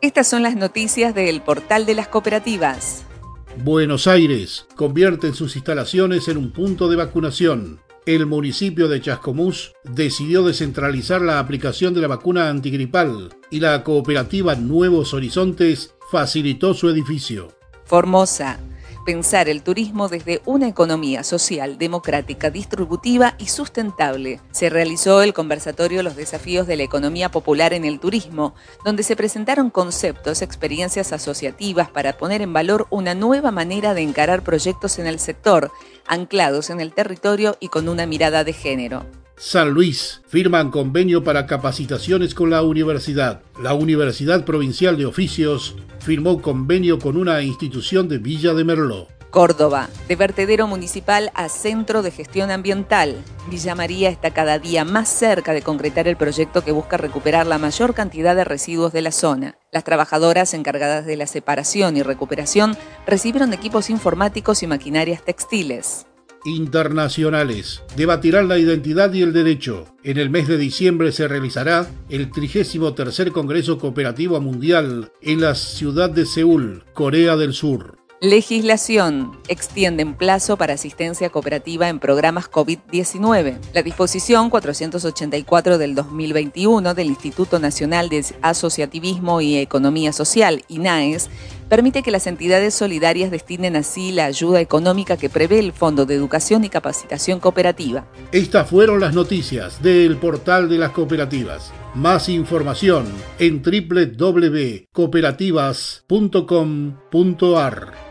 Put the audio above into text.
Estas son las noticias del portal de las cooperativas. Buenos Aires convierte sus instalaciones en un punto de vacunación. El municipio de Chascomús decidió descentralizar la aplicación de la vacuna antigripal y la cooperativa Nuevos Horizontes facilitó su edificio. Formosa pensar el turismo desde una economía social, democrática, distributiva y sustentable. Se realizó el conversatorio Los desafíos de la economía popular en el turismo, donde se presentaron conceptos, experiencias asociativas para poner en valor una nueva manera de encarar proyectos en el sector, anclados en el territorio y con una mirada de género. San Luis firman convenio para capacitaciones con la universidad. La Universidad Provincial de Oficios firmó convenio con una institución de Villa de Merló. Córdoba, de vertedero municipal a centro de gestión ambiental. Villa María está cada día más cerca de concretar el proyecto que busca recuperar la mayor cantidad de residuos de la zona. Las trabajadoras encargadas de la separación y recuperación recibieron equipos informáticos y maquinarias textiles internacionales. Debatirán la identidad y el derecho. En el mes de diciembre se realizará el 33 Congreso Cooperativo Mundial en la ciudad de Seúl, Corea del Sur. Legislación. Extienden plazo para asistencia cooperativa en programas COVID-19. La disposición 484 del 2021 del Instituto Nacional de Asociativismo y Economía Social, INAES, permite que las entidades solidarias destinen así la ayuda económica que prevé el Fondo de Educación y Capacitación Cooperativa. Estas fueron las noticias del portal de las cooperativas. Más información en www.cooperativas.com.ar.